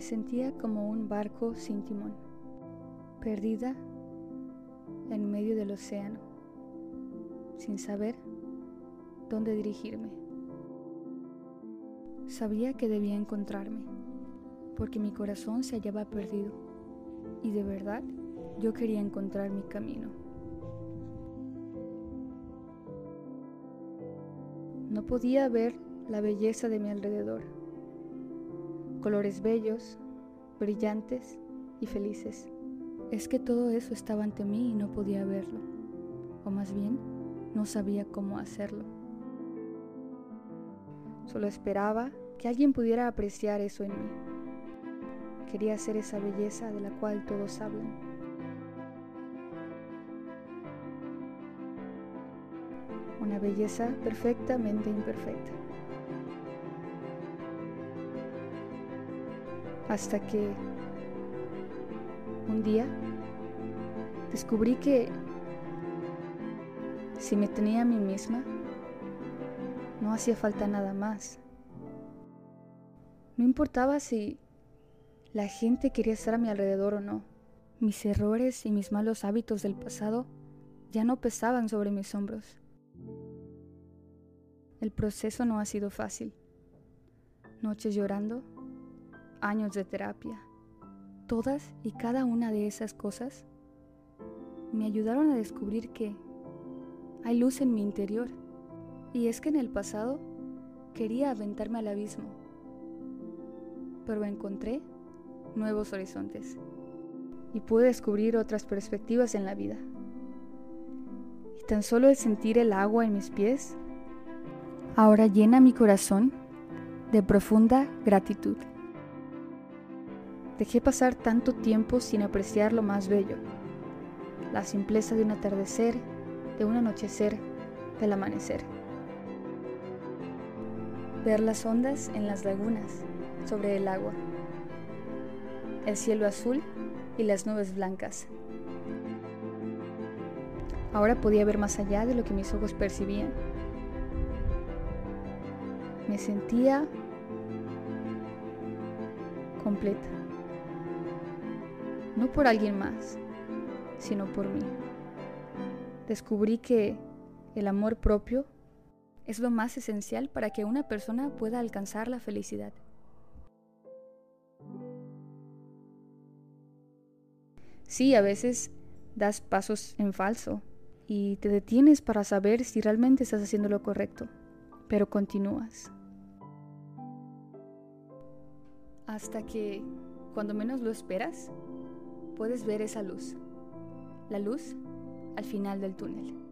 sentía como un barco sin timón, perdida en medio del océano, sin saber dónde dirigirme. Sabía que debía encontrarme, porque mi corazón se hallaba perdido, y de verdad yo quería encontrar mi camino. No podía ver la belleza de mi alrededor, colores bellos, brillantes y felices. Es que todo eso estaba ante mí y no podía verlo, o más bien no sabía cómo hacerlo. Solo esperaba que alguien pudiera apreciar eso en mí. Quería ser esa belleza de la cual todos hablan. Una belleza perfectamente imperfecta. Hasta que un día descubrí que si me tenía a mí misma, no hacía falta nada más. No importaba si la gente quería estar a mi alrededor o no. Mis errores y mis malos hábitos del pasado ya no pesaban sobre mis hombros. El proceso no ha sido fácil. Noches llorando, años de terapia. Todas y cada una de esas cosas me ayudaron a descubrir que hay luz en mi interior. Y es que en el pasado quería aventarme al abismo, pero encontré nuevos horizontes y pude descubrir otras perspectivas en la vida. Y tan solo el sentir el agua en mis pies ahora llena mi corazón de profunda gratitud. Dejé pasar tanto tiempo sin apreciar lo más bello, la simpleza de un atardecer, de un anochecer, del amanecer. Ver las ondas en las lagunas, sobre el agua, el cielo azul y las nubes blancas. Ahora podía ver más allá de lo que mis ojos percibían. Me sentía completa. No por alguien más, sino por mí. Descubrí que el amor propio es lo más esencial para que una persona pueda alcanzar la felicidad. Sí, a veces das pasos en falso y te detienes para saber si realmente estás haciendo lo correcto, pero continúas. Hasta que, cuando menos lo esperas, puedes ver esa luz, la luz al final del túnel.